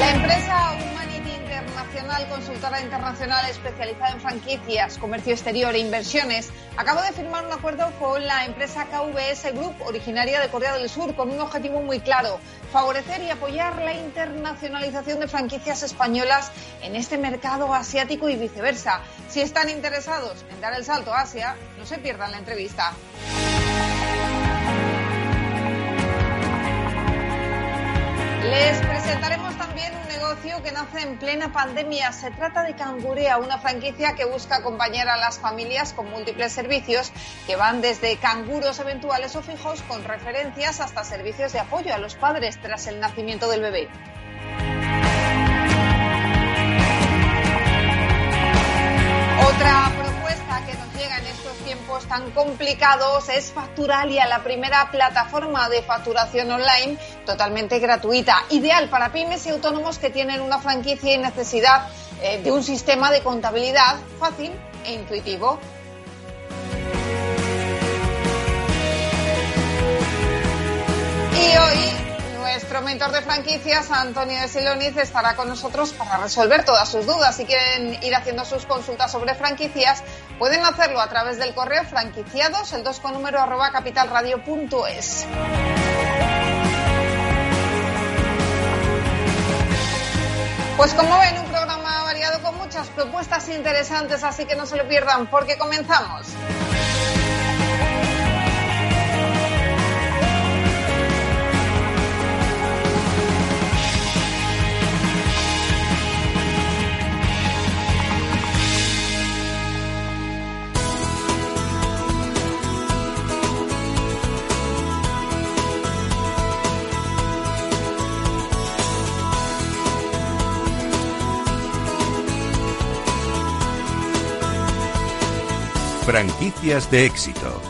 La empresa Humanity Internacional, consultora internacional especializada en franquicias, comercio exterior e inversiones, acaba de firmar un acuerdo con la empresa KVS Group, originaria de Corea del Sur, con un objetivo muy claro, favorecer y apoyar la internacionalización de franquicias españolas en este mercado asiático y viceversa. Si están interesados en dar el salto a Asia, no se pierdan la entrevista. Les presentaremos también un negocio que nace en plena pandemia. Se trata de Cangurea, una franquicia que busca acompañar a las familias con múltiples servicios que van desde canguros eventuales o fijos con referencias hasta servicios de apoyo a los padres tras el nacimiento del bebé. Otra tan complicados es Facturalia, la primera plataforma de facturación online totalmente gratuita, ideal para pymes y autónomos que tienen una franquicia y necesidad eh, de un sistema de contabilidad fácil e intuitivo. Nuestro mentor de franquicias, Antonio de Siloniz, estará con nosotros para resolver todas sus dudas. Si quieren ir haciendo sus consultas sobre franquicias, pueden hacerlo a través del correo franquiciados, el 2 con número arroba capitalradio.es. Pues como ven, un programa variado con muchas propuestas interesantes, así que no se lo pierdan porque comenzamos. Franquicias de éxito.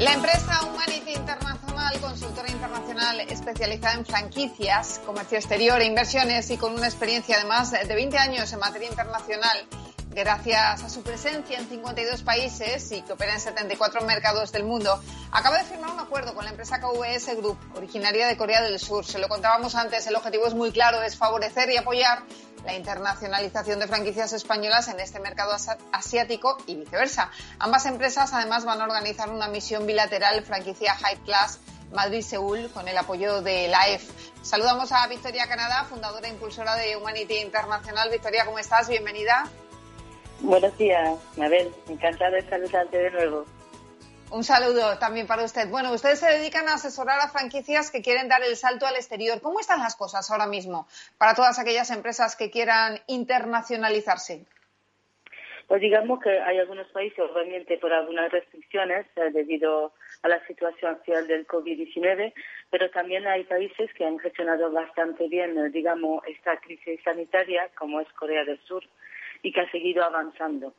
La empresa Humanity Internacional, consultora internacional especializada en franquicias, comercio exterior e inversiones y con una experiencia de más de 20 años en materia internacional, gracias a su presencia en 52 países y que opera en 74 mercados del mundo, acaba de firmar un acuerdo con la empresa KVS Group, originaria de Corea del Sur. Se lo contábamos antes, el objetivo es muy claro, es favorecer y apoyar la internacionalización de franquicias españolas en este mercado asiático y viceversa. Ambas empresas además van a organizar una misión bilateral franquicia High Class Madrid-Seúl con el apoyo de la EF. Saludamos a Victoria Canadá, fundadora e impulsora de Humanity Internacional. Victoria, ¿cómo estás? Bienvenida. Buenos días, Mabel. Encantada de saludarte de nuevo. Un saludo también para usted. Bueno, ustedes se dedican a asesorar a franquicias que quieren dar el salto al exterior. ¿Cómo están las cosas ahora mismo para todas aquellas empresas que quieran internacionalizarse? Pues digamos que hay algunos países, obviamente por algunas restricciones eh, debido a la situación actual del COVID-19, pero también hay países que han gestionado bastante bien, eh, digamos, esta crisis sanitaria, como es Corea del Sur, y que ha seguido avanzando.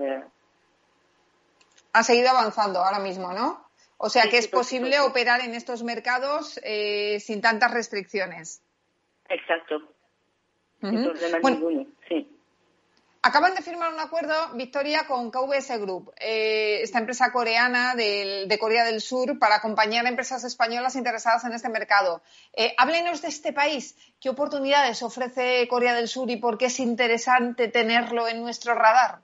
Eh, ha seguido avanzando ahora mismo, ¿no? O sea Sí, que es posible operar en estos mercados eh, sin tantas restricciones. exacto, Bueno, ninguno, sí. Acaban de firmar un acuerdo, Victoria, con KVS Group, eh, esta empresa coreana del- de Corea del Sur, para acompañar a empresas españolas interesadas en este mercado. Eh, háblenos de este país. ¿Qué oportunidades ofrece Corea del Sur y por qué es interesante tenerlo en nuestro radar?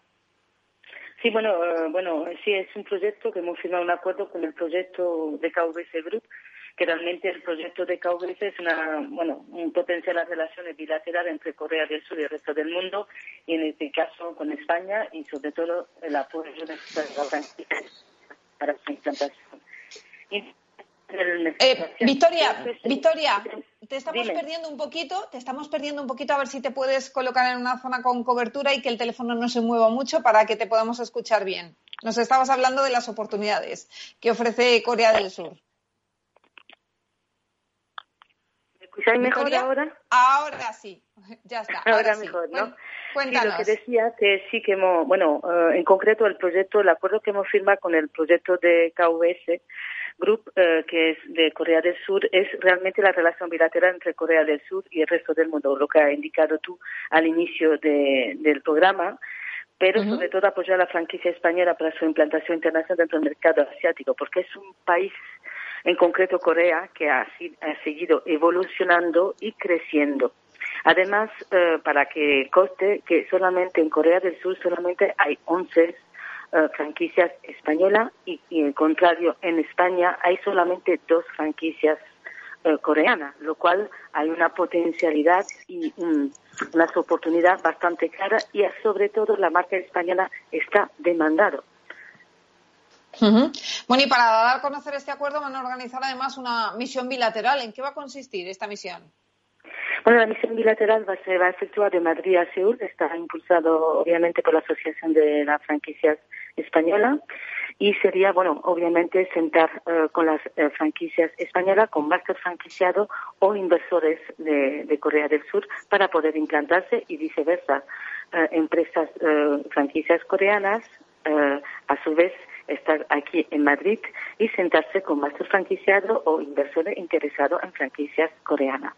Sí, bueno, eh, bueno, sí, es un proyecto que hemos firmado un acuerdo con el proyecto de KVS Group, que realmente el proyecto de KVS es una, bueno, un potencial a relaciones bilaterales entre Corea del Sur y el resto del mundo, y en este caso con España, y sobre todo el apoyo de la para su implantación. Eh, Victoria. Victoria, te estamos Dime. perdiendo un poquito, te estamos perdiendo un poquito, a ver si te puedes colocar en una zona con cobertura y que el teléfono no se mueva mucho para que te podamos escuchar bien. nos estabas hablando de las oportunidades que ofrece Corea del Sur. ¿Me escucháis mejor ahora? Ahora sí, ya está. Ahora, mejor, ¿no? Cuéntanos. lo que decía que sí que hemos, bueno, eh, en concreto el proyecto, el acuerdo que hemos firmado con el proyecto de KVS Group, eh, que es de Corea del Sur, es realmente la relación bilateral entre Corea del Sur y el resto del mundo, lo que ha indicado tú al inicio del programa pero sobre todo apoyar a la franquicia española para su implantación internacional dentro del mercado asiático, porque es un país, en concreto Corea, que ha, seguido evolucionando y creciendo. Además, eh, para que coste que solamente en Corea del Sur solamente hay 11 eh, franquicias españolas y, en contrario en España hay solamente dos franquicias eh, coreanas, lo cual hay una potencialidad y una oportunidad bastante clara y sobre todo la marca española está Bueno, y para dar a conocer este acuerdo van a organizar además una misión bilateral. ¿En qué va a consistir esta misión? Bueno, la misión bilateral va, se va a efectuar de Madrid a Seúl, está impulsado obviamente por la Asociación de las Franquicias Española y sería, bueno, obviamente sentar eh, con las eh, franquicias españolas, con máster franquiciado o inversores de, Corea del Sur para poder implantarse y viceversa. Eh, empresas franquicias coreanas, a su vez, estar aquí en Madrid y sentarse con máster franquiciado o inversores interesados en franquicias coreanas.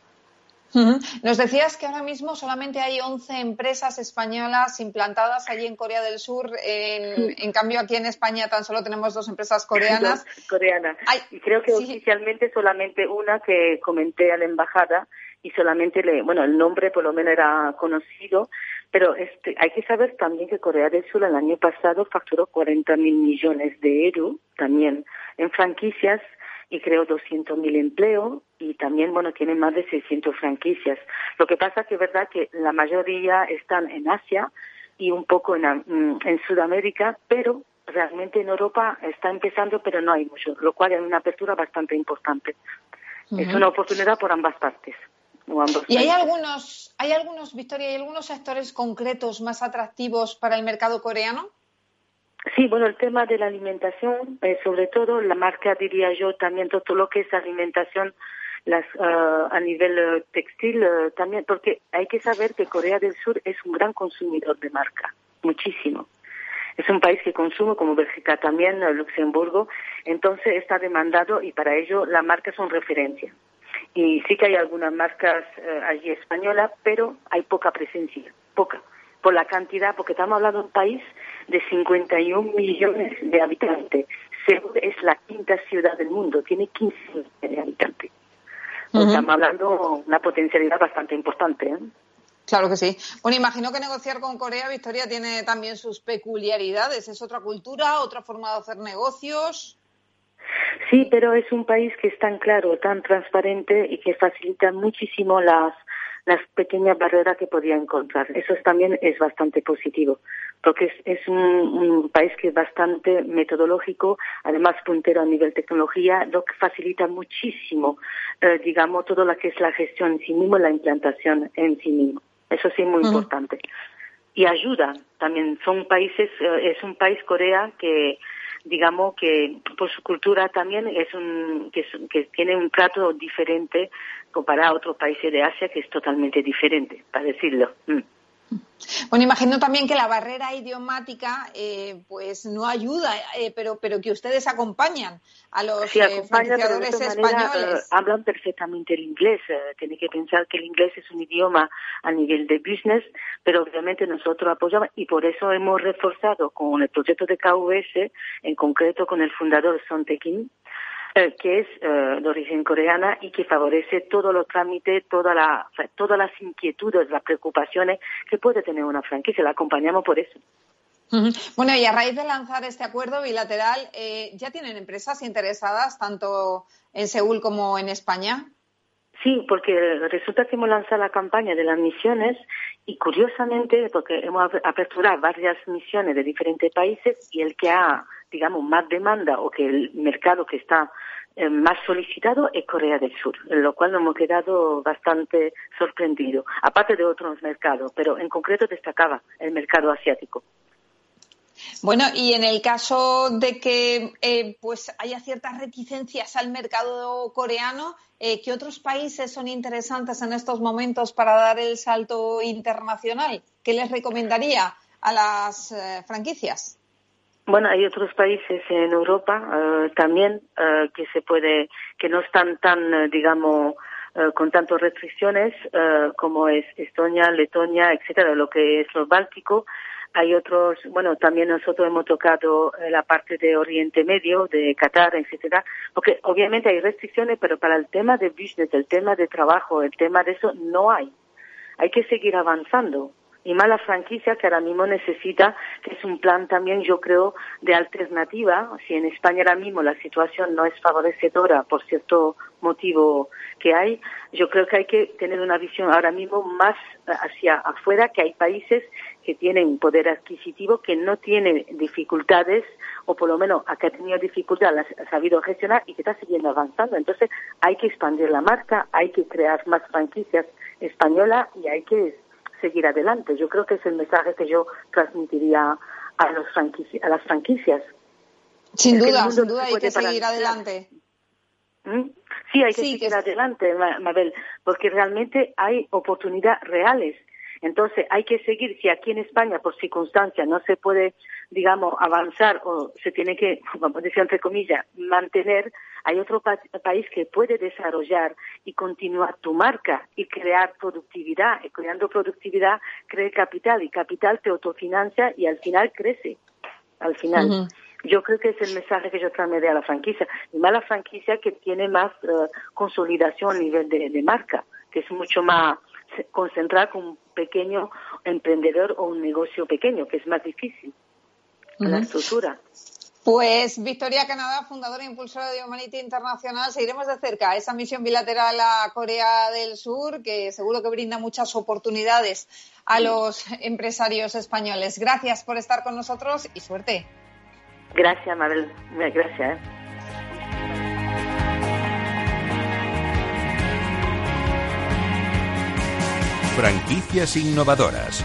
Nos decías que ahora mismo solamente hay 11 empresas españolas implantadas allí en Corea del Sur. En, cambio, aquí en España tan solo tenemos dos empresas coreanas. coreanas. y creo que oficialmente solamente una que comenté a la embajada y solamente le, bueno, el nombre por lo menos era conocido, pero este, hay que saber también que Corea del Sur el año pasado facturó 40 mil millones de euros también en franquicias y creó 200.000 empleos y también, bueno, tiene más de 600 franquicias. Lo que pasa que es verdad que la mayoría están en Asia y un poco en, mm, en Sudamérica, pero realmente en Europa está empezando, pero no hay mucho, lo cual es una apertura bastante importante. Es una oportunidad por ambas partes. ¿Y hay algunos, hay algunos, Victoria, hay algunos sectores concretos más atractivos para el mercado coreano? Sí, bueno, el tema de la alimentación, eh, sobre todo la marca, diría yo, también todo lo que es alimentación las, ah, a nivel eh, textil eh, también, porque hay que saber que Corea del Sur es un gran consumidor de marca, muchísimo. Es un país que consume, como Bélgica también, Luxemburgo, entonces está demandado y para ello las marcas son referencia. Y sí que hay algunas marcas allí españolas, pero hay poca presencia, poca por la cantidad, porque estamos hablando de un país de 51 millones de habitantes. Seúl es la quinta ciudad del mundo, tiene 15 millones de habitantes. Estamos hablando de una potencialidad bastante importante. ¿eh? Claro que sí. Bueno, imagino que negociar con Corea, Victoria, tiene también sus peculiaridades. ¿Es otra cultura, otra forma de hacer negocios? Sí, pero es un país que es tan claro, tan transparente y que facilita muchísimo las las pequeñas barreras que podía encontrar. Eso también es bastante positivo, porque es, un, país que es bastante metodológico, además puntero a nivel tecnología, lo que facilita muchísimo, eh, digamos, todo lo que es la gestión en sí mismo, la implantación en sí mismo. Eso sí es muy importante. Y ayuda también. Son países, eh, es un país Corea que digamos que por su cultura también es un que, que tiene un trato diferente comparado a otros países de Asia que es totalmente diferente, para decirlo. Mm. Bueno, imagino también que la barrera idiomática eh, pues no ayuda, eh, pero, pero que ustedes acompañan a los sí, eh, españoles. hablan perfectamente el inglés. tiene que pensar que el inglés es un idioma a nivel de business, pero obviamente nosotros apoyamos y por eso hemos reforzado con el proyecto de KVS, en concreto con el fundador Son Tekin, eh, que es eh, de origen coreana y que favorece todos los trámites, toda la, todas las inquietudes, las preocupaciones que puede tener una franquicia. La acompañamos por eso. Bueno, y a raíz de lanzar este acuerdo bilateral, eh, ¿ya tienen empresas interesadas tanto en Seúl como en España? Sí, porque resulta que hemos lanzado la campaña de las misiones y curiosamente, porque hemos aperturado varias misiones de diferentes países y el que ha, digamos, más demanda o que el mercado que está eh, más solicitado es Corea del Sur, en lo cual nos hemos quedado bastante sorprendidos, aparte de otros mercados, pero en concreto destacaba el mercado asiático. Bueno, y en el caso de que eh, pues haya ciertas reticencias al mercado coreano, eh, ¿qué otros países son interesantes en estos momentos para dar el salto internacional? ¿Qué les recomendaría a las eh, franquicias? Bueno, hay otros países en Europa también que se puede, que no están tan, digamos, con tantas restricciones como es Estonia, Letonia, etcétera, lo que es lo báltico, hay otros, bueno, también nosotros hemos tocado eh, la parte de Oriente Medio, de Qatar, etcétera, porque obviamente hay restricciones, pero para el tema de business, el tema de trabajo, el tema de eso, no hay. Hay que seguir avanzando y más la franquicia que ahora mismo necesita, que es un plan también, yo creo, de alternativa. Si en España ahora mismo la situación no es favorecedora por cierto motivo que hay, yo creo que hay que tener una visión ahora mismo más hacia afuera, que hay países que tienen poder adquisitivo, que no tienen dificultades, o por lo menos acá ha tenido dificultades, ha sabido gestionar y que está siguiendo avanzando. Entonces hay que expandir la marca, hay que crear más franquicias españolas y hay que seguir adelante. Yo creo que es el mensaje que yo transmitiría a, los a las franquicias. Sin duda, sin duda hay que seguir adelante. ¿Mm? Sí, hay que seguir adelante, Mabel, porque realmente hay oportunidades reales entonces, hay que seguir, si aquí en España, por circunstancias, no se puede, digamos, avanzar o se tiene que, como decía entre comillas, mantener, hay otro país que puede desarrollar y continuar tu marca y crear productividad. Y creando productividad, cree capital y capital te autofinancia y al final crece. Al final. Yo creo que es el mensaje que yo transmite a la franquicia. Y más la franquicia que tiene más eh, consolidación a nivel de marca, que es mucho más concentrar con un pequeño emprendedor o un negocio pequeño, que es más difícil, la estructura. Pues Victoria Canadá, fundadora e impulsora de Humanity Internacional, seguiremos de cerca esa misión bilateral a Corea del Sur, que seguro que brinda muchas oportunidades a los empresarios españoles. Gracias por estar con nosotros y suerte. Gracias, Mabel. Gracias. Franquicias innovadoras.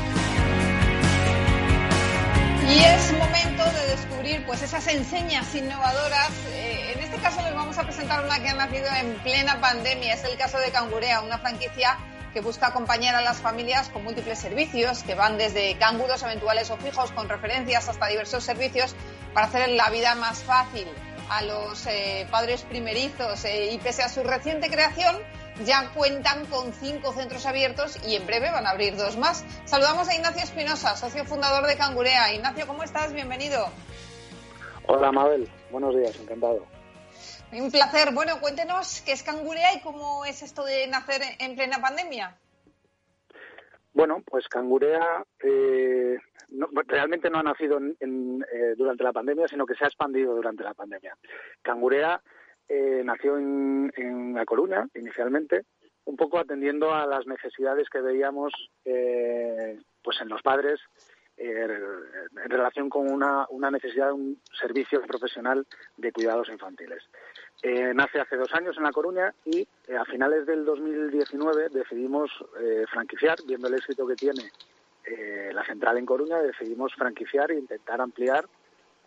Y es momento de descubrir pues esas enseñas innovadoras. Eh, en este caso les vamos a presentar una que ha nacido en plena pandemia. Es el caso de Cangurea, una franquicia que busca acompañar a las familias con múltiples servicios, que van desde canguros eventuales o fijos con referencias hasta diversos servicios para hacer la vida más fácil a los eh, padres primerizos. Eh, y pese a su reciente creación, ya cuentan con cinco centros abiertos y en breve van a abrir dos más. Saludamos a Ignacio Espinosa, socio fundador de Cangurea. Ignacio, ¿cómo estás? Bienvenido. Hola, Mabel. Buenos días, encantado. Un placer. Bueno, cuéntenos qué es Cangurea y cómo es esto de nacer en plena pandemia. Bueno, pues Cangurea eh, realmente no ha nacido eh, durante la pandemia, sino que se ha expandido durante la pandemia. Cangurea eh, nació en, La Coruña inicialmente, un poco atendiendo a las necesidades que veíamos eh, pues en los padres eh, en relación con una, necesidad de un servicio profesional de cuidados infantiles. nace hace dos años en La Coruña y a finales del 2019 decidimos franquiciar, viendo el éxito que tiene la central en Coruña, decidimos franquiciar e intentar ampliar.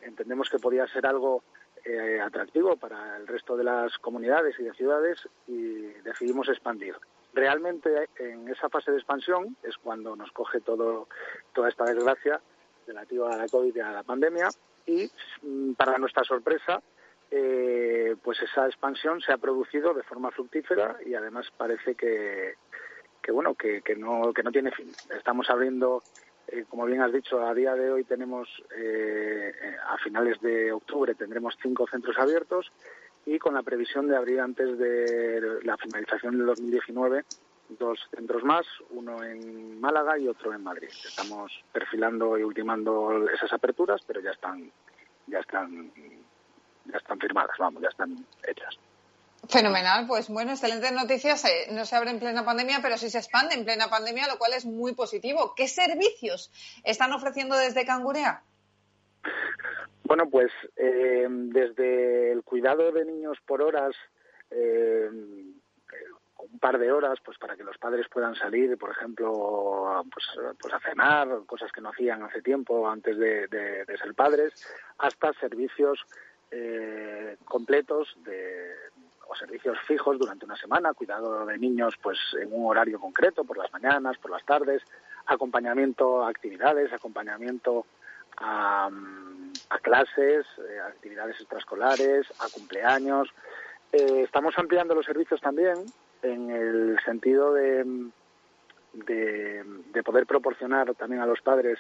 Entendemos que podía ser algo eh, atractivo para el resto de las comunidades y de ciudades y decidimos expandir. Realmente en esa fase de expansión es cuando nos coge todo, toda esta desgracia relativa a la COVID y a la pandemia y mm, para nuestra sorpresa eh, pues esa expansión se ha producido de forma fructífera y además parece que, que bueno que, que no que no tiene fin. Estamos abriendo eh, como bien has dicho, a día de hoy tenemos, eh, a finales de octubre tendremos cinco centros abiertos y con la previsión de abrir antes de la finalización del 2019 dos centros más, uno en Málaga y otro en Madrid. Estamos perfilando y ultimando esas aperturas, pero ya están, ya están, ya están firmadas, vamos, ya están hechas. Fenomenal, pues bueno, excelentes noticias. Eh, no se abre en plena pandemia, pero sí se expande en plena pandemia, lo cual es muy positivo. ¿Qué servicios están ofreciendo desde Cangurea? Bueno, pues eh, desde el cuidado de niños por horas, eh, un par de horas pues para que los padres puedan salir por ejemplo pues, pues a cenar cosas que no hacían hace tiempo antes de, ser padres hasta servicios eh, completos de o servicios fijos durante una semana cuidado de niños pues en un horario concreto por las mañanas por las tardes acompañamiento a actividades acompañamiento a, a clases eh, actividades extraescolares a cumpleaños. Eh, estamos ampliando los servicios también en el sentido de, de, poder proporcionar también a los padres,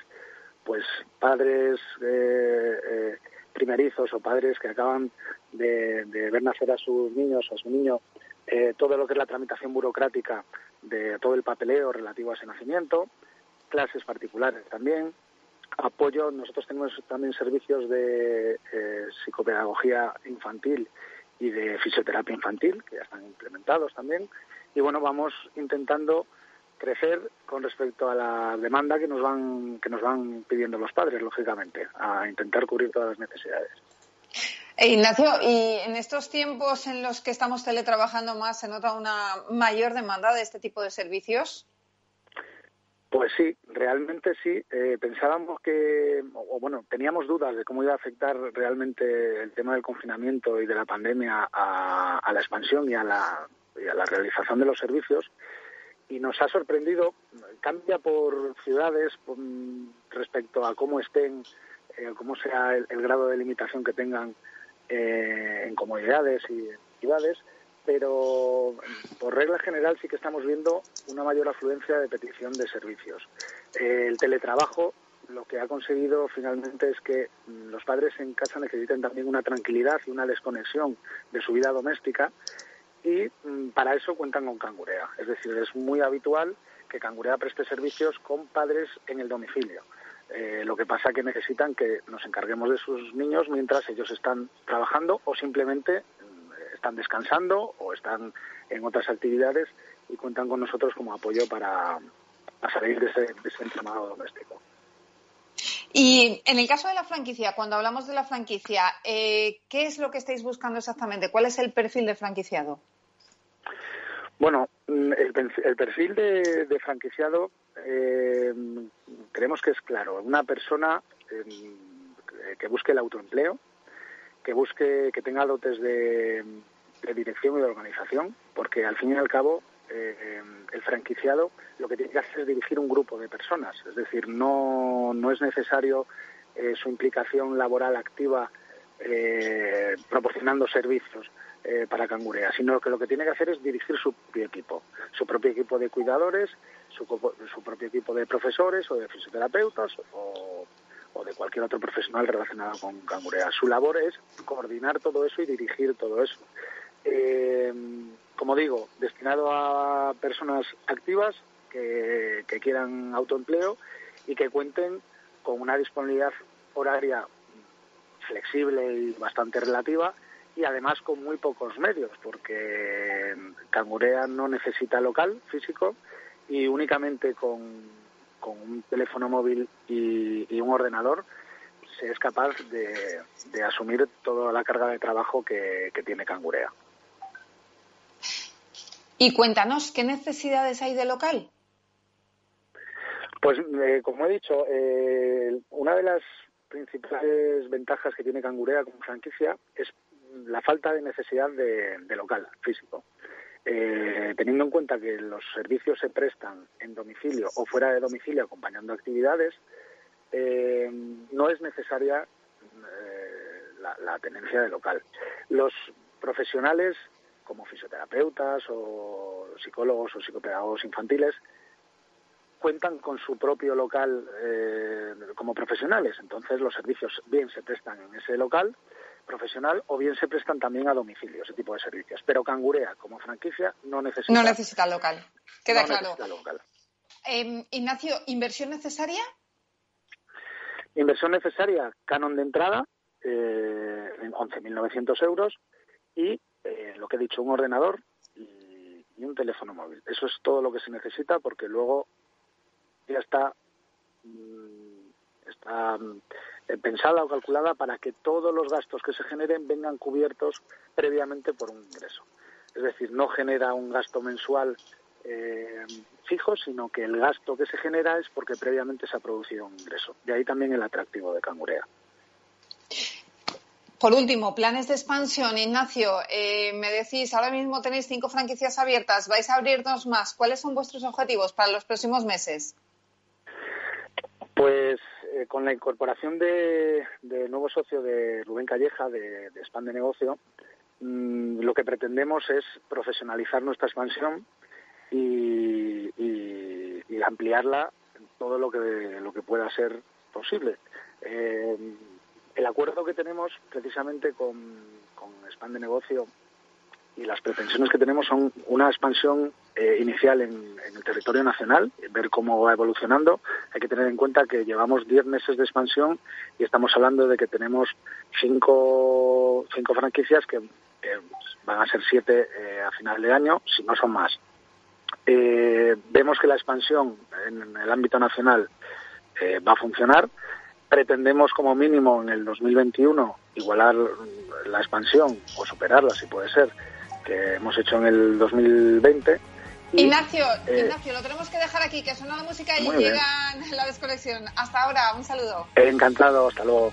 pues padres eh, eh, primerizos o padres que acaban de, ver nacer a sus niños, a su niño, todo lo que es la tramitación burocrática de todo el papeleo relativo a ese nacimiento, clases particulares también, apoyo. Nosotros tenemos también servicios de psicopedagogía infantil y de fisioterapia infantil, que ya están implementados también. Y bueno, vamos intentando crecer con respecto a la demanda que nos van que nos van pidiendo los padres, lógicamente, a intentar cubrir todas las necesidades. Eh, Ignacio, y en estos tiempos en los que estamos teletrabajando más, ¿se nota una mayor demanda de este tipo de servicios? Pues sí, realmente sí. Eh, pensábamos que, o bueno, teníamos dudas de cómo iba a afectar realmente el tema del confinamiento y de la pandemia a, la expansión y a la, realización de los servicios. Y nos ha sorprendido, cambia por ciudades respecto a cómo estén, eh, cómo sea el, grado de limitación que tengan eh, en comunidades y en ciudades pero por regla general sí que estamos viendo una mayor afluencia de petición de servicios. Eh, el teletrabajo lo que ha conseguido finalmente es que mm, los padres en casa necesiten también una tranquilidad y una desconexión de su vida doméstica y mm, para eso cuentan con Cangurea. Es decir, es muy habitual que Cangurea preste servicios con padres en el domicilio. Eh, lo que pasa es que necesitan que nos encarguemos de sus niños mientras ellos están trabajando o simplemente están descansando o están en otras actividades y cuentan con nosotros como apoyo para, salir de ese, entramado doméstico. Y en el caso de la franquicia, cuando hablamos de la franquicia, eh, ¿qué es lo que estáis buscando exactamente? ¿Cuál es el perfil de franquiciado? Bueno, mm, el, perfil de, franquiciado eh, creemos que es claro. Una persona eh, que busque el autoempleo, que busque, que tenga dotes de, de dirección y de organización, porque al fin y al cabo eh, el franquiciado lo que tiene que hacer es dirigir un grupo de personas, es decir, no, no es necesario eh, su implicación laboral activa eh, proporcionando servicios para Cangurea, sino que lo que tiene que hacer es dirigir su propio equipo, su propio equipo de cuidadores, su, su propio equipo de profesores o de fisioterapeutas o, o de cualquier otro profesional relacionado con Cangurea. Su labor es coordinar todo eso y dirigir todo eso eh, como digo, destinado a personas activas que, quieran autoempleo y que cuenten con una disponibilidad horaria flexible y bastante relativa y además con muy pocos medios, porque Cangurea no necesita local físico y únicamente con, con un teléfono móvil y, un ordenador se es capaz de, asumir toda la carga de trabajo que tiene Cangurea. Y cuéntanos, ¿qué necesidades hay de local? Pues, eh, como he dicho, eh, una de las principales ventajas que tiene Cangurea como franquicia es la falta de necesidad de, local físico. Eh, teniendo en cuenta que los servicios se prestan en domicilio o fuera de domicilio acompañando actividades, no es necesaria la, la, tenencia de local. Los profesionales como fisioterapeutas o psicólogos o psicopedagogos infantiles, cuentan con su propio local eh, como profesionales. Entonces los servicios bien se prestan en ese local profesional o bien se prestan también a domicilio, ese tipo de servicios. Pero Cangurea, como franquicia, no necesita... No necesita local. Queda claro. Em, Ignacio, ¿inversión necesaria? Inversión necesaria, canon de entrada, eh, en 11.900 euros y eh, lo que he dicho, un ordenador y, un teléfono móvil. Eso es todo lo que se necesita porque luego ya está, mm, está mm, pensada o calculada para que todos los gastos que se generen vengan cubiertos previamente por un ingreso. es decir, no genera un gasto mensual eh, fijo, sino que el gasto que se genera es porque previamente se ha producido un ingreso. De ahí también el atractivo de Cangurea. Por último, planes de expansión. Ignacio, eh, me decís, ahora mismo tenéis cinco franquicias abiertas, vais a abrirnos más. ¿Cuáles son vuestros objetivos para los próximos meses? Pues eh, con la incorporación de, nuevo socio de Rubén Calleja de, de de Negocio, mm, lo que pretendemos es profesionalizar nuestra expansión y, ampliarla en todo lo que, lo que pueda ser posible. Eh, el acuerdo que tenemos precisamente con, con de Negocio y las pretensiones que tenemos son una expansión eh, inicial en, el territorio nacional, ver cómo va evolucionando. Hay que tener en cuenta que llevamos 10 meses de expansión y estamos hablando de que tenemos cinco, cinco franquicias que van a ser siete eh, a final de año, si no son más. Eh, vemos que la expansión en el ámbito nacional va a funcionar pretendemos como mínimo en el 2021 igualar la expansión o superarla si puede ser que hemos hecho en el 2020 Ignacio, eh, Ignacio, lo tenemos que dejar aquí, que suena la música y llega la desconexión. Hasta ahora, un saludo. Encantado, hasta luego.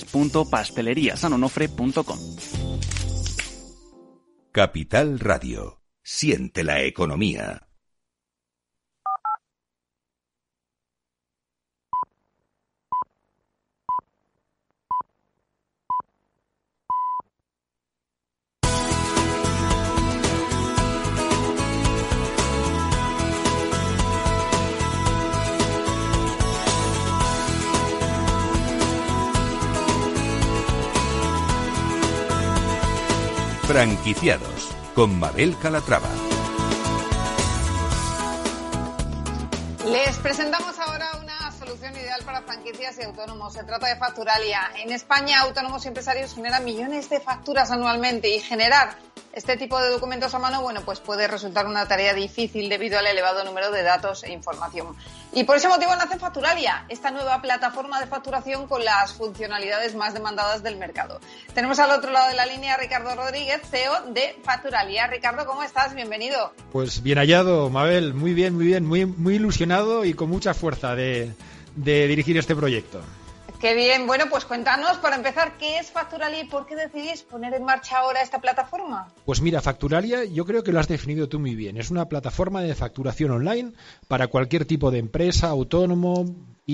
www.pasteleriasanonofre.com. Capital Radio. Siente la economía. Franquiciados con Mabel Calatrava. Les presentamos ahora ideal para franquicias y autónomos. Se trata de Facturalia. En España, autónomos y empresarios generan millones de facturas anualmente y generar este tipo de documentos a mano, bueno, pues puede resultar una tarea difícil debido al elevado número de datos e información. Y por ese motivo nace Facturalia, esta nueva plataforma de facturación con las funcionalidades más demandadas del mercado. Tenemos al otro lado de la línea a Ricardo Rodríguez, CEO de Facturalia. Ricardo, ¿cómo estás? Bienvenido. Pues bien hallado, Mabel, muy bien, muy bien, muy, muy ilusionado y con mucha fuerza de, de dirigir este proyecto. Qué bien. Bueno, pues cuéntanos, para empezar, ¿qué es Facturalia y por qué decidís poner en marcha ahora esta plataforma? Pues mira, Facturalia yo creo que lo has definido tú muy bien. Es una plataforma de facturación online para cualquier tipo de empresa, autónomo,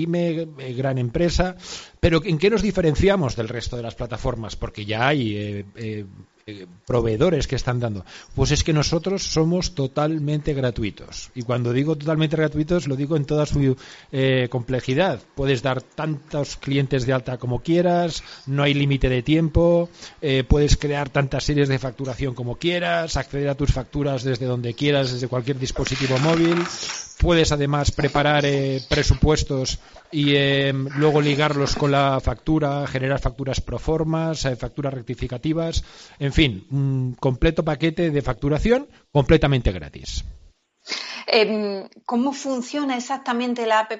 eh, gran empresa. Pero ¿en qué nos diferenciamos del resto de las plataformas? Porque ya hay eh, eh, eh, proveedores que están dando? Pues es que nosotros somos totalmente gratuitos. Y cuando digo totalmente gratuitos, lo digo en toda su complejidad. Puedes dar tantos clientes de alta como quieras, no hay límite de tiempo, puedes crear tantas series de facturación como quieras, acceder a tus facturas desde donde quieras, desde cualquier dispositivo móvil. Puedes además preparar presupuestos y luego ligarlos con la factura, generar facturas pro formas, facturas rectificativas, en fin, un completo paquete de facturación completamente gratis. Em, ¿Cómo funciona exactamente la app?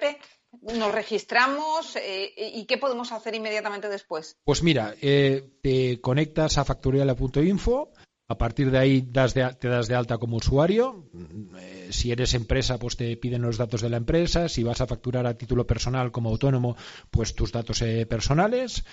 ¿Nos registramos eh, y qué podemos hacer inmediatamente después? Pues mira, eh, te conectas a factoriala.info, a partir de ahí te das de alta como usuario. Eh, si eres empresa, pues te piden los datos de la empresa. Si vas a facturar a título personal como autónomo, pues tus datos personales,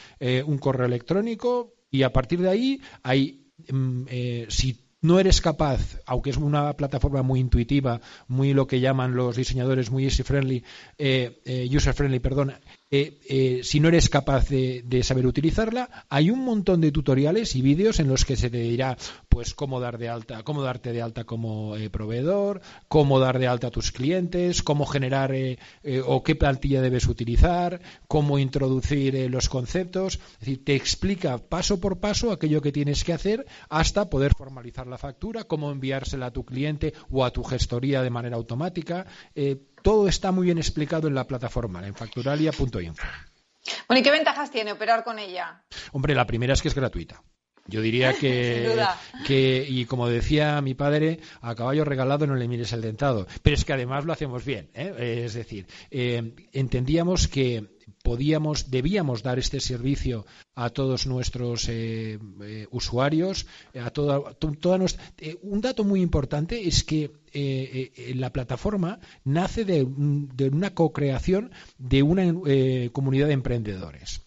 un correo electrónico y a partir de ahí hay mm, eh, si no eres capaz, aunque es una plataforma muy intuitiva, muy lo que llaman los diseñadores muy easy friendly, eh, eh, user friendly, perdón, eh, si no eres capaz de, saber utilizarla, hay un montón de tutoriales y vídeos en los que se te dirá pues cómo dar de alta, cómo darte de alta como eh, proveedor, cómo dar de alta a tus clientes, cómo generar eh, o qué plantilla debes utilizar, cómo introducir los conceptos. Es decir, te explica paso por paso aquello que tienes que hacer hasta poder formalizar la factura, cómo enviársela a tu cliente o a tu gestoría de manera automática todo está muy bien explicado en la plataforma, en facturalia.info. Bueno, ¿y qué ventajas tiene operar con ella? Hombre, la primera es que es gratuita. Yo diría que, que, y como decía mi padre, a caballo regalado no le mires el dentado. Pero es que además lo hacemos bien. ¿eh? Es decir, eh, entendíamos que podíamos, debíamos dar este servicio a todos nuestros eh, eh, usuarios, a toda, toda nuestra... Eh, un dato muy importante es que la plataforma nace de, de una co-creación de una comunidad de emprendedores.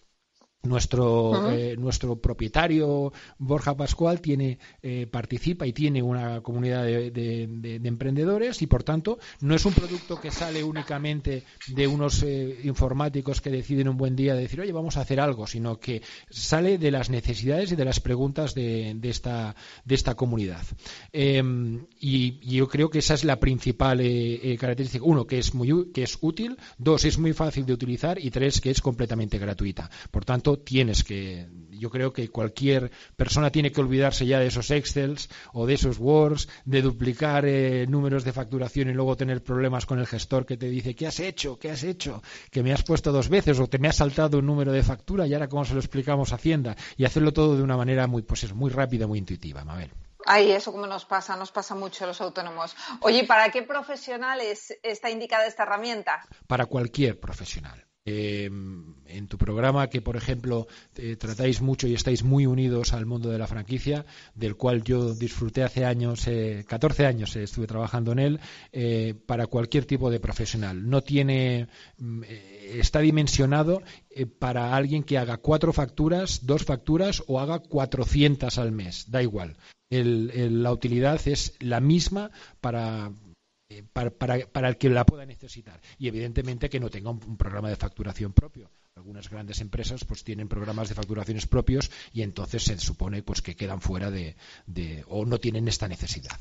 Nuestro, eh, nuestro propietario Borja Pascual tiene, eh, participa y tiene una comunidad de, emprendedores y por tanto no es un producto que sale únicamente de unos eh, informáticos que deciden un buen día decir oye vamos a hacer algo sino que sale de las necesidades y de las preguntas de, esta, de esta comunidad. Em, y, yo creo que esa es la principal característica. Uno que es muy que es útil. Dos es muy fácil de utilizar. Y tres que es completamente gratuita. Por tanto tienes que, yo creo que cualquier persona tiene que olvidarse ya de esos Excels o de esos Words, de duplicar eh, números de facturación y luego tener problemas con el gestor que te dice, ¿qué has hecho? ¿Qué has hecho? Que me has puesto dos veces o te me has saltado un número de factura y ahora cómo se lo explicamos a Hacienda y hacerlo todo de una manera muy, pues es muy rápida, muy intuitiva, Mabel. Ay, eso como nos pasa, nos pasa mucho a los autónomos. Oye, ¿para qué profesionales está indicada esta herramienta? Para cualquier profesional. Eh, en tu programa que, por ejemplo, eh, tratáis mucho y estáis muy unidos al mundo de la franquicia, del cual yo disfruté hace años, 14 eh, años estuve trabajando en él, para cualquier tipo de profesional. No tiene, mm, está dimensionado para alguien que haga cuatro facturas, dos facturas o haga 400 al mes, da igual. la utilidad es la misma para eh, para, el que la pueda necesitar. Y evidentemente que no tenga un, programa de facturación propio. Algunas grandes empresas pues tienen programas de facturaciones propios y entonces se supone pues que quedan fuera de, o no tienen esta necesidad.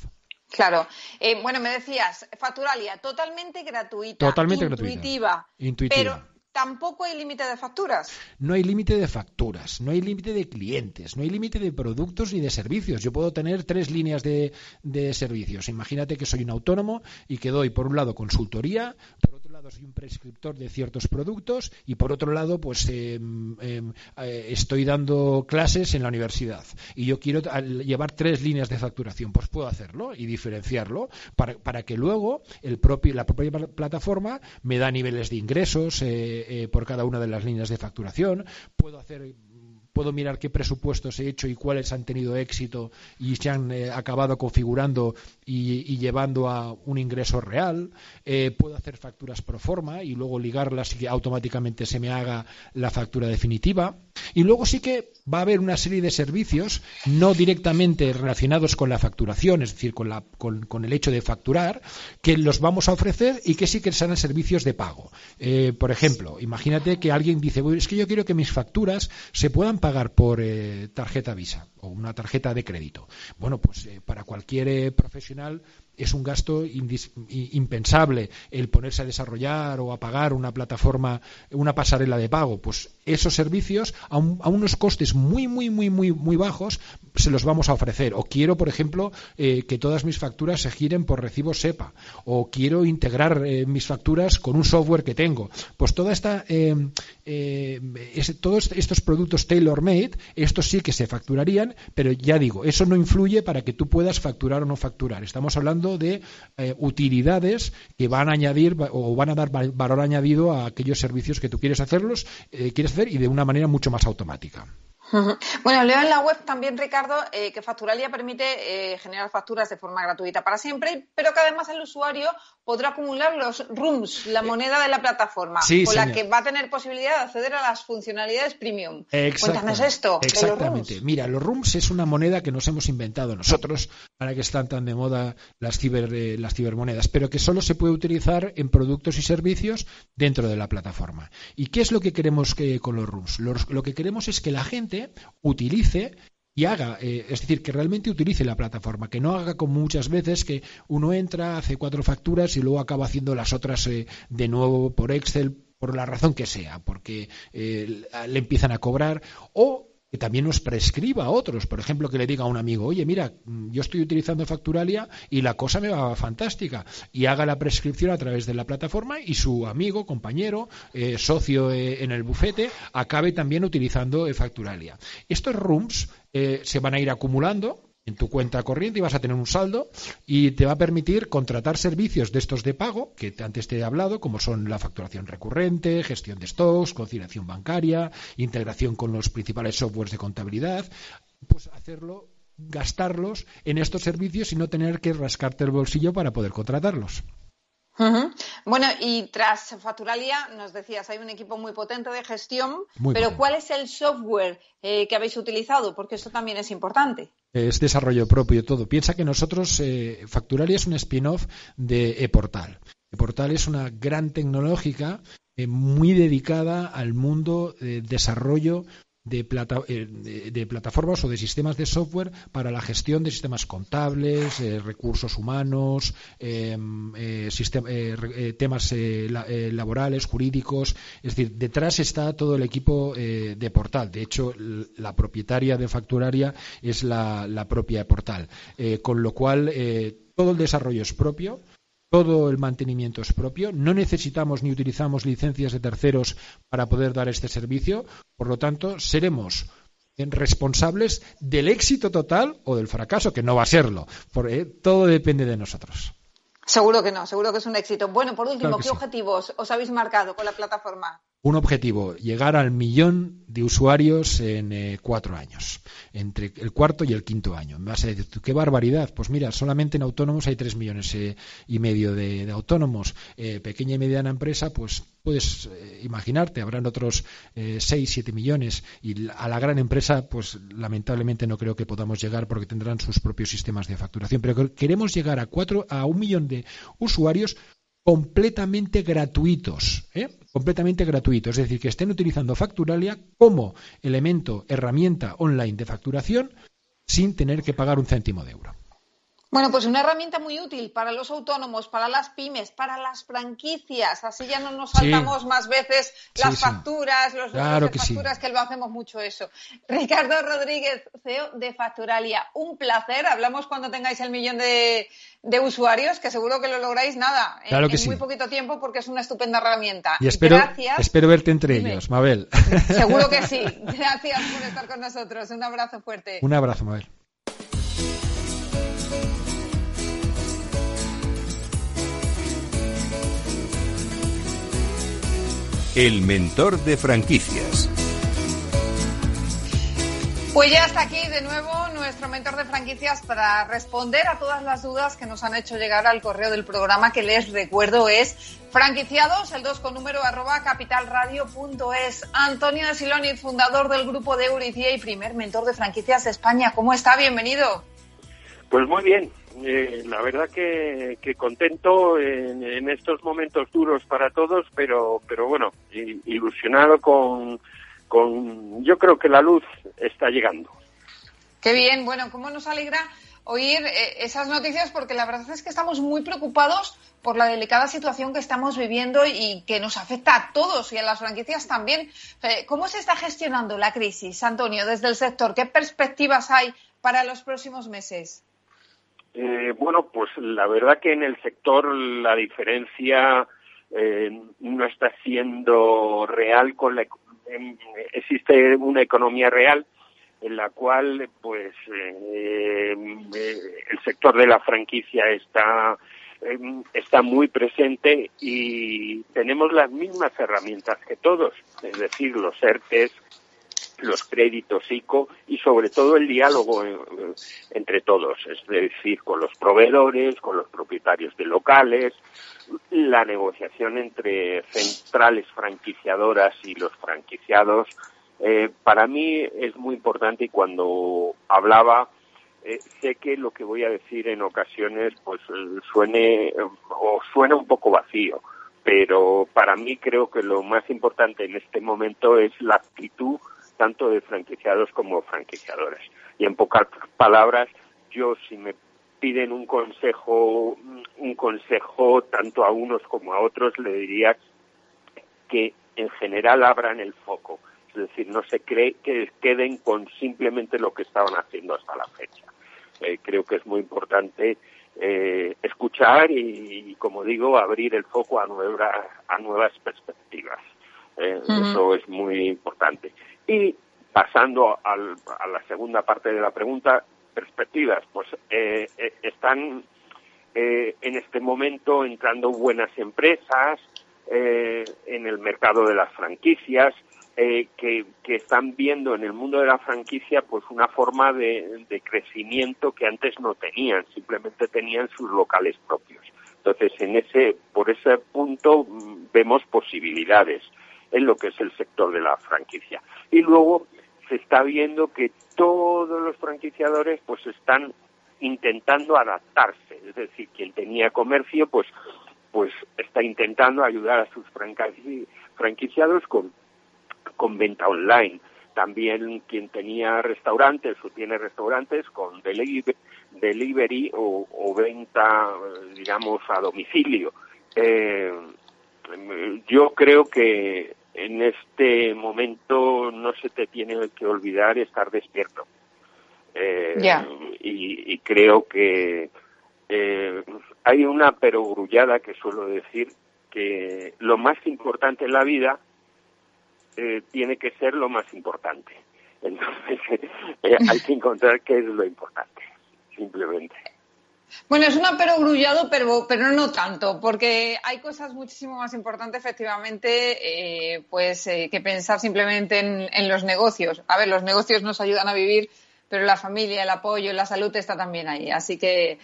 Claro. Eh, bueno, me decías, Facturalia, totalmente gratuita, totalmente intuitiva, intuitiva. Pero tampoco hay límite de facturas. No hay límite de facturas, no hay límite de clientes, no hay límite de productos ni de servicios. Yo puedo tener tres líneas de, de, servicios. Imagínate que soy un autónomo y que doy, por un lado, consultoría, por otro lado, soy un prescriptor de ciertos productos y, por otro lado, pues eh, eh, estoy dando clases en la universidad y yo quiero llevar tres líneas de facturación. Pues puedo hacerlo y diferenciarlo para, para que luego el propio, la propia plataforma me da niveles de ingresos. Eh, eh, por cada una de las líneas de facturación, puedo hacer puedo mirar qué presupuestos he hecho y cuáles han tenido éxito y se han eh, acabado configurando y, llevando a un ingreso real. Eh, puedo hacer facturas pro forma y luego ligarlas y que automáticamente se me haga la factura definitiva. Y luego sí que va a haber una serie de servicios no directamente relacionados con la facturación, es decir, con, la, con, el hecho de facturar, que los vamos a ofrecer y que sí que serán servicios de pago. Eh, por ejemplo, imagínate que alguien dice, es que yo quiero que mis facturas se puedan pagar por eh, tarjeta Visa o una tarjeta de crédito. Bueno, pues eh, para cualquier profesional es un gasto impensable el ponerse a desarrollar o a pagar una plataforma, una pasarela de pago. Pues esos servicios a, unos costes muy, muy, muy, muy, muy bajos se los vamos a ofrecer. O quiero, por ejemplo, eh, que todas mis facturas se giren por recibo SEPA. O quiero integrar eh, mis facturas con un software que tengo. Pues toda esta, eh, todos estos productos tailor-made, estos sí que se facturarían, pero ya digo, eso no influye para que tú puedas facturar o no facturar. Estamos hablando de eh, utilidades que van a añadir o van a dar valor añadido a aquellos servicios que tú quieres hacerlos, eh, quieres hacer y de una manera mucho más automática. Bueno, leo en la web también, Ricardo, eh, que Facturalia permite generar facturas de forma gratuita para siempre, pero que además el usuario podrá acumular los rooms, la moneda de la plataforma, con la que va a tener posibilidad de acceder a las funcionalidades premium. Cuéntanos esto. Exactamente. Mira, los rooms es una moneda que nos hemos inventado nosotros, para que están tan de moda las, ciber, eh, las cibermonedas, pero que solo se puede utilizar en productos y servicios dentro de la plataforma. ¿Y qué es lo que queremos que, con los rooms? lo que queremos es que la gente utilice y haga, eh, es decir, que realmente utilice la plataforma, que no haga como muchas veces que uno entra, hace cuatro facturas y luego acaba haciendo las otras eh, de nuevo por Excel, por la razón que sea, porque eh, le empiezan a cobrar, o que también nos prescriba a otros. Por ejemplo, que le diga a un amigo, oye, mira, mm, yo estoy utilizando Facturalia y la cosa me va fantástica. Y haga la prescripción a través de la plataforma y su amigo, compañero, eh, socio eh, en el bufete, acabe también utilizando Facturalia. Estos rooms se van a ir acumulando en tu cuenta corriente y vas a tener un saldo y te va a permitir contratar servicios de estos de pago que antes te he hablado, como son la facturación recurrente, gestión de stocks, conciliación bancaria, integración con los principales softwares de contabilidad, pues hacerlo gastarlos en estos servicios y no tener que rascarte el bolsillo para poder contratarlos. Bueno, y tras Facturalia, nos decías, hay un equipo muy potente de gestión, pero ¿cuál es el software eh, que habéis utilizado? Porque eso también es importante. Es desarrollo propio todo. Piensa que nosotros, eh, Facturalia es un spin-off de ePortal. ePortal es una gran tecnológica eh, muy dedicada al mundo de desarrollo eh, de, plataformas o de sistemas de software para la gestión de sistemas contables, eh, recursos humanos, em, eh, temas laborales, jurídicos. Es decir, detrás está todo el equipo de Portal. De hecho, la propietaria de Facturaria es la, la propia Portal. con lo cual, todo el desarrollo es propio todo el mantenimiento es propio, no necesitamos ni utilizamos licencias de terceros para poder dar este servicio, por lo tanto, seremos responsables del éxito total o del fracaso, que no va a serlo, porque todo depende de nosotros. Seguro que no, seguro que es un éxito. Bueno, por último, ¿qué objetivos os habéis marcado con la plataforma? Un objetivo, llegar al millón de usuarios en eh, cuatro años, entre el cuarto y el quinto año. Me vas a decir, ¿qué barbaridad? Pues mira, solamente en autónomos hay tres millones eh, y medio de, autónomos. Eh, pequeña y mediana empresa, pues puedes imaginarte, habrán otros seis, siete millones. Y a la gran empresa, pues lamentablemente no creo que podamos llegar porque tendrán sus propios sistemas de facturación. Pero queremos llegar a, cuatro, a un millón de usuarios completamente gratuitos, ¿eh? completamente gratuitos, es decir, que estén utilizando Facturalia como elemento, herramienta online de facturación sin tener que pagar un céntimo de euro. Bueno, pues una herramienta muy útil para los autónomos, para las pymes, para las franquicias. Así ya no nos saltamos más veces las facturas, los claro de facturas, que lo hacemos mucho eso. Ricardo Rodríguez, CEO de Facturalia. Un placer. Hablamos cuando tengáis el millón de, usuarios, que seguro que lo lográis nada en, muy poquito tiempo porque es una estupenda herramienta. Y espero, espero verte entre ellos, Mabel. Seguro que sí. Gracias por estar con nosotros. Un abrazo fuerte. Un abrazo, Mabel. El mentor de franquicias. Pues ya está aquí de nuevo nuestro mentor de franquicias para responder a todas las dudas que nos han hecho llegar al correo del programa que les recuerdo es franquiciados, el 2 con número arroba capitalradio.es. Antonio de Siloni, fundador del grupo de Euricia y primer mentor de franquicias de España. ¿Cómo está? Bienvenido. Pues muy bien, eh, la verdad que, contento en, estos momentos duros para todos, pero, pero bueno, ilusionado con, con, yo creo que la luz está llegando. Qué bien, bueno, cómo nos alegra oír eh, esas noticias porque la verdad es que estamos muy preocupados por la delicada situación que estamos viviendo y que nos afecta a todos y a las franquicias también. Eh, ¿Cómo se está gestionando la crisis, Antonio, desde el sector? ¿Qué perspectivas hay para los próximos meses? Eh, bueno, pues la verdad que en el sector la diferencia eh, no está siendo real con la existe una economía real en la cual pues eh, el sector de la franquicia está está muy presente y tenemos las mismas herramientas que todos, es decir, los ERTES, los créditos ICO y sobre todo el diálogo eh, entre todos, es decir, con los proveedores, con los propietarios de locales, la negociación entre centrales franquiciadoras y los franquiciados. Eh, para mí es muy importante y cuando hablaba eh, sé que lo que voy a decir en ocasiones pues suene o suena un poco vacío, pero para mí creo que lo más importante en este momento es la actitud tanto de franquiciados como franquiciadores. Y en pocas palabras, yo si me piden un consejo, un consejo tanto a unos como a otros, le diría que en general abran el foco. Es decir, no se cree que queden con simplemente lo que estaban haciendo hasta la fecha. Eh, creo que es muy importante eh, escuchar y, como digo, abrir el foco a, a nuevas perspectivas. Eh, eso es muy importante. Y pasando a la segunda parte de la pregunta, perspectivas, pues eh, eh, están eh, en este momento entrando buenas empresas en el mercado de las franquicias, que, están viendo en el mundo de la franquicia pues una forma de, de, crecimiento que antes no tenían, simplemente tenían sus locales propios. Entonces, en ese, por ese punto mm, vemos posibilidades en lo que es el sector de la franquicia. Y luego se está viendo que todos los franquiciadores pues están intentando adaptarse, es decir, quien tenía comercio pues pues está intentando ayudar a sus franquiciados con, con venta online. También quien tenía restaurantes o tiene restaurantes con delivery, o, venta, digamos, a domicilio. Eh, yo creo que en este momento no se te tiene que olvidar estar despierto. Eh, y, creo que eh, hay una perogrullada que suelo decir que lo más importante en la vida eh, tiene que ser lo más importante. Entonces hay que encontrar qué es lo importante, simplemente. Bueno, es un perogrullado, pero, pero no tanto, porque hay cosas muchísimo más importantes, efectivamente, eh, pues eh, que pensar simplemente en, en, los negocios. A ver, los negocios nos ayudan a vivir, pero la familia, el apoyo, la salud está también ahí. Así que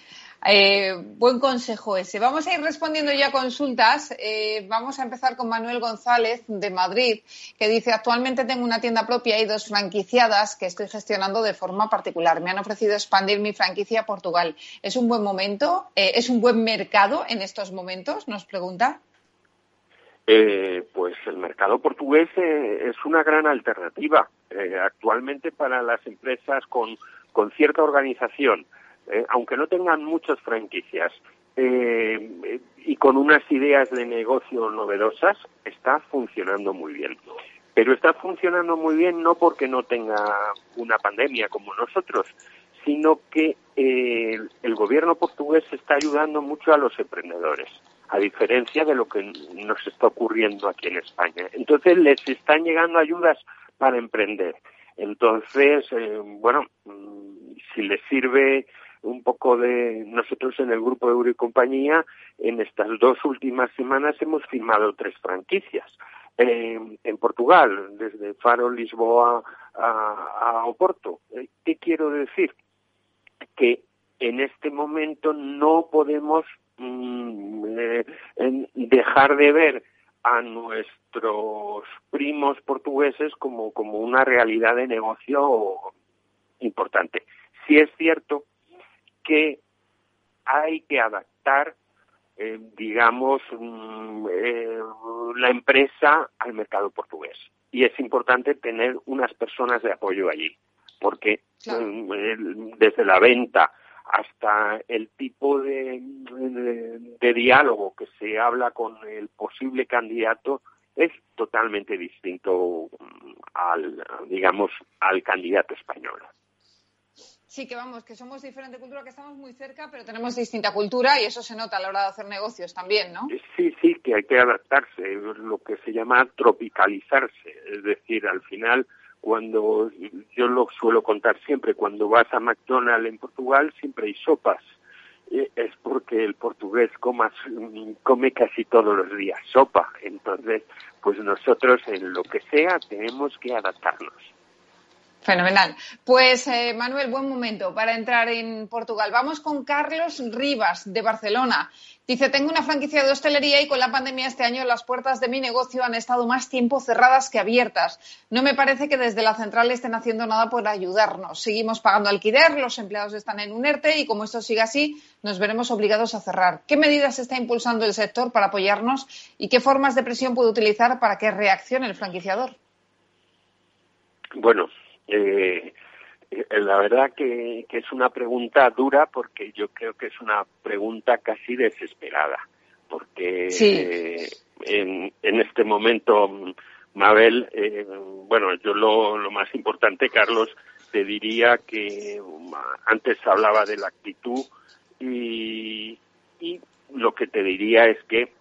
eh, buen consejo ese. Vamos a ir respondiendo ya consultas. Eh, vamos a empezar con Manuel González de Madrid, que dice, actualmente tengo una tienda propia y dos franquiciadas que estoy gestionando de forma particular. Me han ofrecido expandir mi franquicia a Portugal. ¿Es un buen momento? Eh, ¿Es un buen mercado en estos momentos? Nos pregunta. Pues el mercado portugués es una gran alternativa actualmente para las empresas con, con cierta organización eh, aunque no tengan muchas franquicias, eh, y con unas ideas de negocio novedosas, está funcionando muy bien. Pero está funcionando muy bien no porque no tenga una pandemia como nosotros, sino que eh, el gobierno portugués está ayudando mucho a los emprendedores, a diferencia de lo que nos está ocurriendo aquí en España. Entonces les están llegando ayudas para emprender. Entonces, eh, bueno, mm, si les sirve un poco de nosotros en el grupo Euro y compañía, en estas dos últimas semanas hemos firmado tres franquicias. en Portugal, desde Faro, Lisboa a, Oporto. Eh, ¿Qué quiero decir? Que en este momento no podemos dejar de ver a nuestros primos portugueses como, como una realidad de negocio importante. Si es cierto que hay que adaptar, eh, digamos, mm, eh, la empresa al mercado portugués. Y es importante tener unas personas de apoyo allí, porque mm, desde la venta hasta el tipo de, de, diálogo que se habla con el posible candidato es totalmente distinto mm, al, digamos, al candidato español. Sí, que vamos, que somos diferente cultura, que estamos muy cerca, pero tenemos distinta cultura y eso se nota a la hora de hacer negocios también, ¿no? Sí, sí, que hay que adaptarse, lo que se llama tropicalizarse, es decir, al final cuando yo lo suelo contar siempre, cuando vas a McDonald's en Portugal siempre hay sopas. Es porque el portugués come casi todos los días sopa. Entonces, pues nosotros en lo que sea tenemos que adaptarnos. Fenomenal. Pues eh, Manuel, buen momento para entrar en Portugal. Vamos con Carlos Rivas de Barcelona. Dice, tengo una franquicia de hostelería y con la pandemia este año las puertas de mi negocio han estado más tiempo cerradas que abiertas. No me parece que desde la central estén haciendo nada por ayudarnos. Seguimos pagando alquiler, los empleados están en un ERTE y como esto sigue así, nos veremos obligados a cerrar. ¿Qué medidas está impulsando el sector para apoyarnos y qué formas de presión puede utilizar para que reaccione el franquiciador? Bueno, eh, eh, la verdad que, es una pregunta dura porque yo creo que es una pregunta casi desesperada, porque eh, en, en, este momento, Mabel, eh, bueno, yo lo, lo más importante, Carlos, te diría que um, antes hablaba de la actitud y, y lo que te diría es que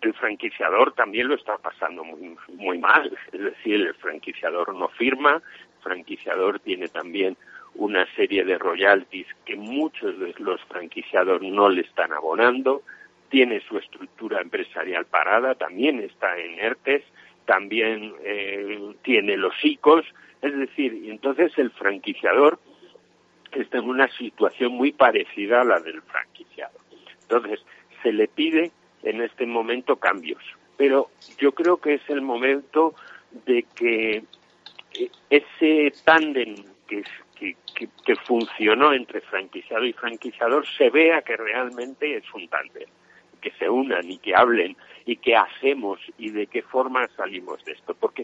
el franquiciador también lo está pasando muy, muy mal. Es decir, el franquiciador no firma, franquiciador tiene también una serie de royalties que muchos de los franquiciadores no le están abonando, tiene su estructura empresarial parada, también está en ERTES, también eh, tiene los ICOs, es decir, entonces el franquiciador está en una situación muy parecida a la del franquiciado. Entonces, se le pide en este momento cambios, pero yo creo que es el momento de que ese tándem que, que, funcionó entre franquiciado y franquiciador se vea que realmente es un tándem, que se unan y que hablen y que hacemos y de qué forma salimos de esto, porque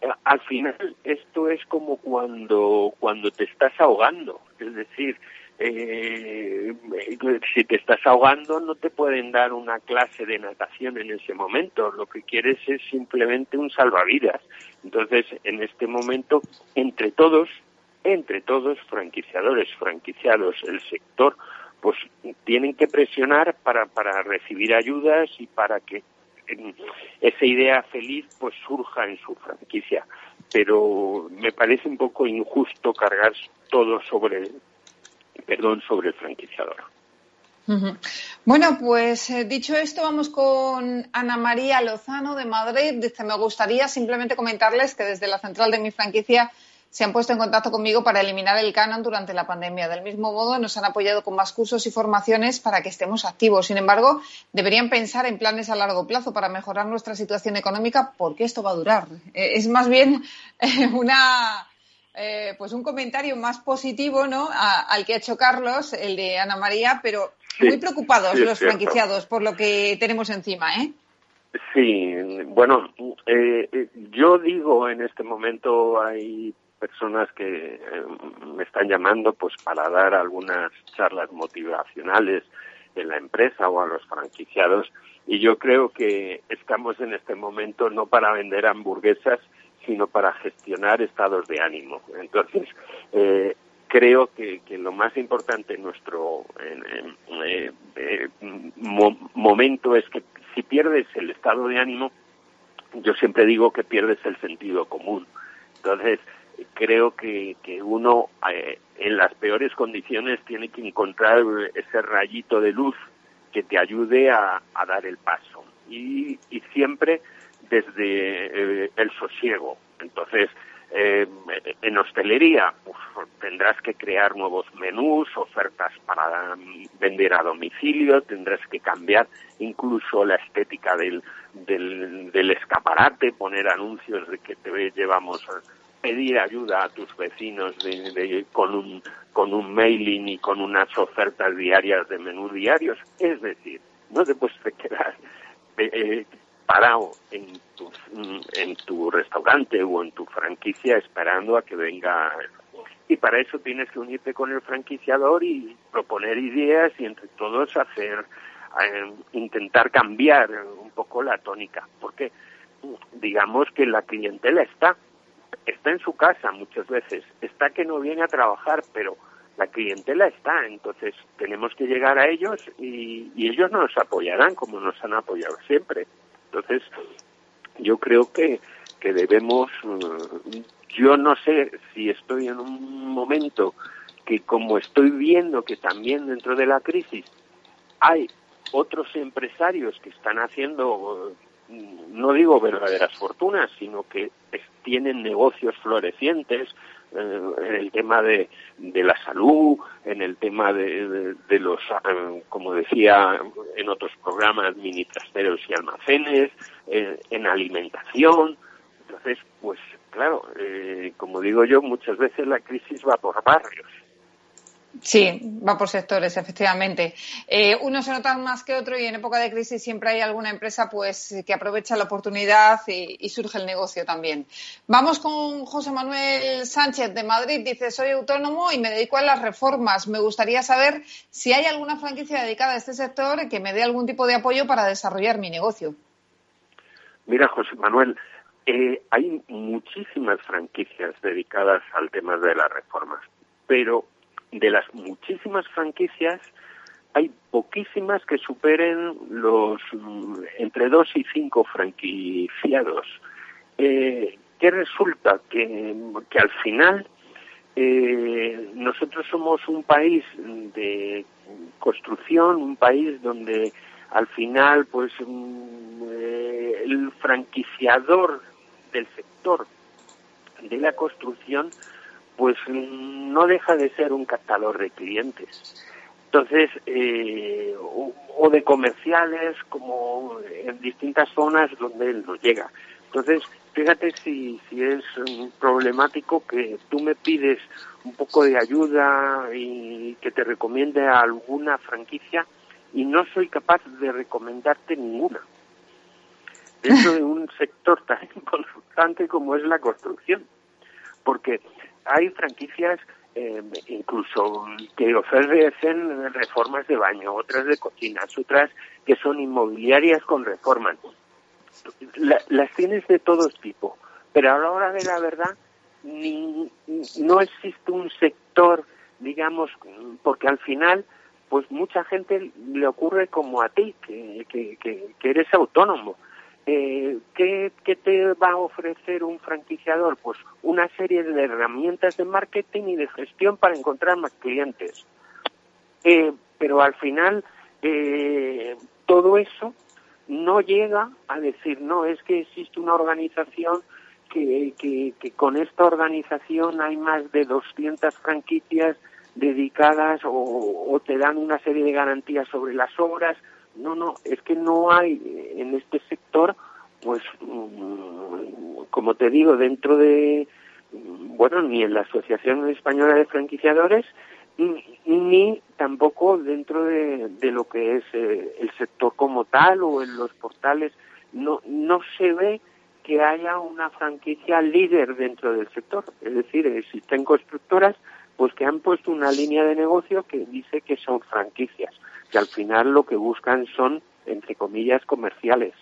eh, al final esto es como cuando cuando te estás ahogando, es decir, eh, si te estás ahogando no te pueden dar una clase de natación en ese momento, lo que quieres es simplemente un salvavidas. Entonces, en este momento, entre todos, entre todos, franquiciadores, franquiciados, el sector, pues tienen que presionar para, para recibir ayudas y para que esa idea feliz pues surja en su franquicia. Pero me parece un poco injusto cargar todo sobre perdón, sobre el franquiciador. Bueno, pues eh, dicho esto, vamos con Ana María Lozano de Madrid. Dice, me gustaría simplemente comentarles que desde la central de mi franquicia se han puesto en contacto conmigo para eliminar el canon durante la pandemia. Del mismo modo, nos han apoyado con más cursos y formaciones para que estemos activos. Sin embargo, deberían pensar en planes a largo plazo para mejorar nuestra situación económica porque esto va a durar. Eh, es más bien eh, una eh, pues un comentario más positivo ¿no? al que ha hecho Carlos, el de Ana María, pero muy preocupados los franquiciados por lo que tenemos encima, ¿eh? Sí, bueno, eh, yo digo en este momento hay personas que eh, me están llamando pues para dar algunas charlas motivacionales en la empresa o a los franquiciados y yo creo que estamos en este momento no para vender hamburguesas sino para gestionar estados de ánimo entonces eh, creo que, lo más importante en nuestro eh, eh, momento es que si pierdes el estado de ánimo, yo siempre digo que pierdes el sentido común. Entonces, creo que, que uno eh, en las peores condiciones tiene que encontrar ese rayito de luz que te ayude a, dar el paso. Y, y siempre desde el sosiego. Entonces, eh, en hostelería tendrás que crear nuevos menús, ofertas para vender a domicilio, tendrás que cambiar incluso la estética del, del, escaparate, poner anuncios de que te llevamos a pedir ayuda a tus vecinos de, con un con un mailing y con unas ofertas diarias de menú diarios. Es decir, no te puedes quedar eh, parado en tu, en tu restaurante o en tu franquicia esperando a que venga. Y para eso tienes que unirte con el franquiciador y proponer ideas y entre todos hacer, eh, intentar cambiar un poco la tónica. Porque digamos que la clientela está, está en su casa muchas veces, está que no viene a trabajar, pero la clientela está, entonces tenemos que llegar a ellos y, y ellos nos apoyarán como nos han apoyado siempre. Entonces, yo creo que, que debemos, eh, yo no sé si estoy en un momento que como estoy viendo que también dentro de la crisis hay otros empresarios que están haciendo, no digo verdaderas fortunas, sino que tienen negocios florecientes, en el tema de, de, la salud, en el tema de, de, los, eh, como decía en otros programas, mini trasteros y almacenes, eh, en alimentación. Entonces, pues claro, como digo yo, muchas veces la crisis va por barrios Sí, va por sectores, efectivamente. Eh, uno se nota más que otro y en época de crisis siempre hay alguna empresa pues que aprovecha la oportunidad y, surge el negocio también. Vamos con José Manuel Sánchez de Madrid. Dice, soy autónomo y me dedico a las reformas. Me gustaría saber si hay alguna franquicia dedicada a este sector que me dé algún tipo de apoyo para desarrollar mi negocio. Mira, José Manuel, eh, hay muchísimas franquicias dedicadas al tema de las reformas, pero de las muchísimas franquicias, hay poquísimas que superen los mm, entre dos y cinco franquiciados. Eh, ¿Qué resulta? Que, que al final eh, nosotros somos un país de construcción, un país donde al final pues mm, eh, el franquiciador del sector de la construcción pues no deja de ser un captador de clientes. Entonces, eh, o, de comerciales, como en distintas zonas donde él no llega. Entonces, fíjate si, si es problemático que tú me pides un poco de ayuda y que te recomiende alguna franquicia y no soy capaz de recomendarte ninguna. Dentro de un sector tan importante como es la construcción. Porque hay franquicias eh, incluso que ofrecen reformas de baño, otras de cocinas, otras que son inmobiliarias con reformas. las tienes de todo tipo, pero a la hora de la verdad ni, no existe un sector, digamos, porque al final pues mucha gente le ocurre como a ti, que, eres autónomo eh, ¿qué, te va a ofrecer un franquiciador? Pues una serie de herramientas de marketing y de gestión para encontrar más clientes. Eh, pero al final, eh, todo eso no llega a decir, no, es que existe una organización que, con esta organización hay más de 200 franquicias dedicadas o te dan una serie de garantías sobre las obras no, no, es que no hay en este sector, pues, mm, como te digo, dentro de, bueno, ni en la Asociación Española de Franquiciadores, ni tampoco dentro de, lo que es eh, el sector como tal o en los portales, no, no se ve que haya una franquicia líder dentro del sector. Es decir, existen constructoras pues que han puesto una línea de negocio que dice que son franquicias, que al final lo que buscan son, entre comillas, comerciales.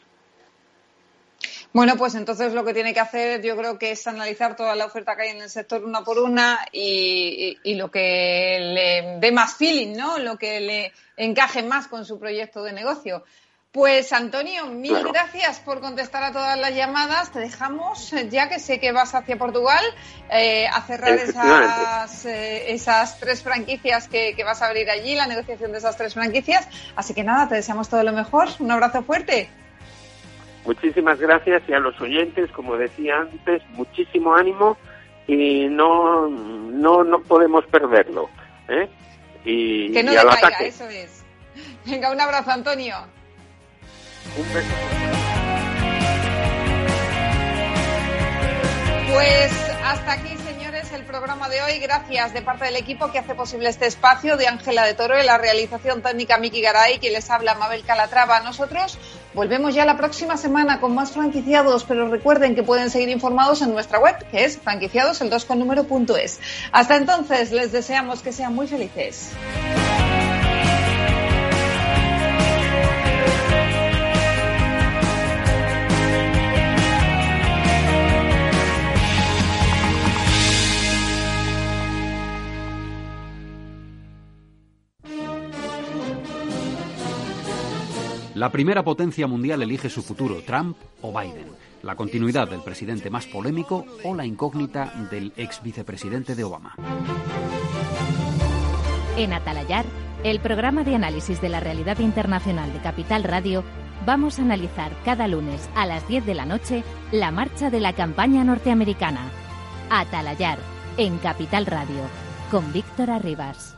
Bueno, pues entonces lo que tiene que hacer yo creo que es analizar toda la oferta que hay en el sector una por una y, lo que le dé más feeling, ¿no? Lo que le encaje más con su proyecto de negocio. Pues Antonio, mil gracias por contestar a todas las llamadas. Te dejamos, ya que sé que vas hacia Portugal, eh, a cerrar esas, eh, esas tres franquicias que, que, vas a abrir allí, la negociación de esas tres franquicias. Así que nada, te deseamos todo lo mejor. Un abrazo fuerte. Muchísimas gracias y a los oyentes, como decía antes, muchísimo ánimo y no no no podemos perderlo. ¿eh? Y, que no y al ataque. eso es. Venga, un abrazo, Antonio. Pues hasta aquí, señores, el programa de hoy. Gracias de parte del equipo que hace posible este espacio de Ángela de Toro y la realización técnica Miki Garay, que les habla Mabel Calatrava. Nosotros volvemos ya la próxima semana con más franquiciados, pero recuerden que pueden seguir informados en nuestra web, que es franquiciados el 2 con número punto es. Hasta entonces, les deseamos que sean muy felices. La primera potencia mundial elige su futuro, Trump o Biden, la continuidad del presidente más polémico o la incógnita del ex vicepresidente de Obama. En Atalayar, el programa de análisis de la realidad internacional de Capital Radio, vamos a analizar cada lunes a las 10 de la noche la marcha de la campaña norteamericana. Atalayar, en Capital Radio, con Víctor Arribas.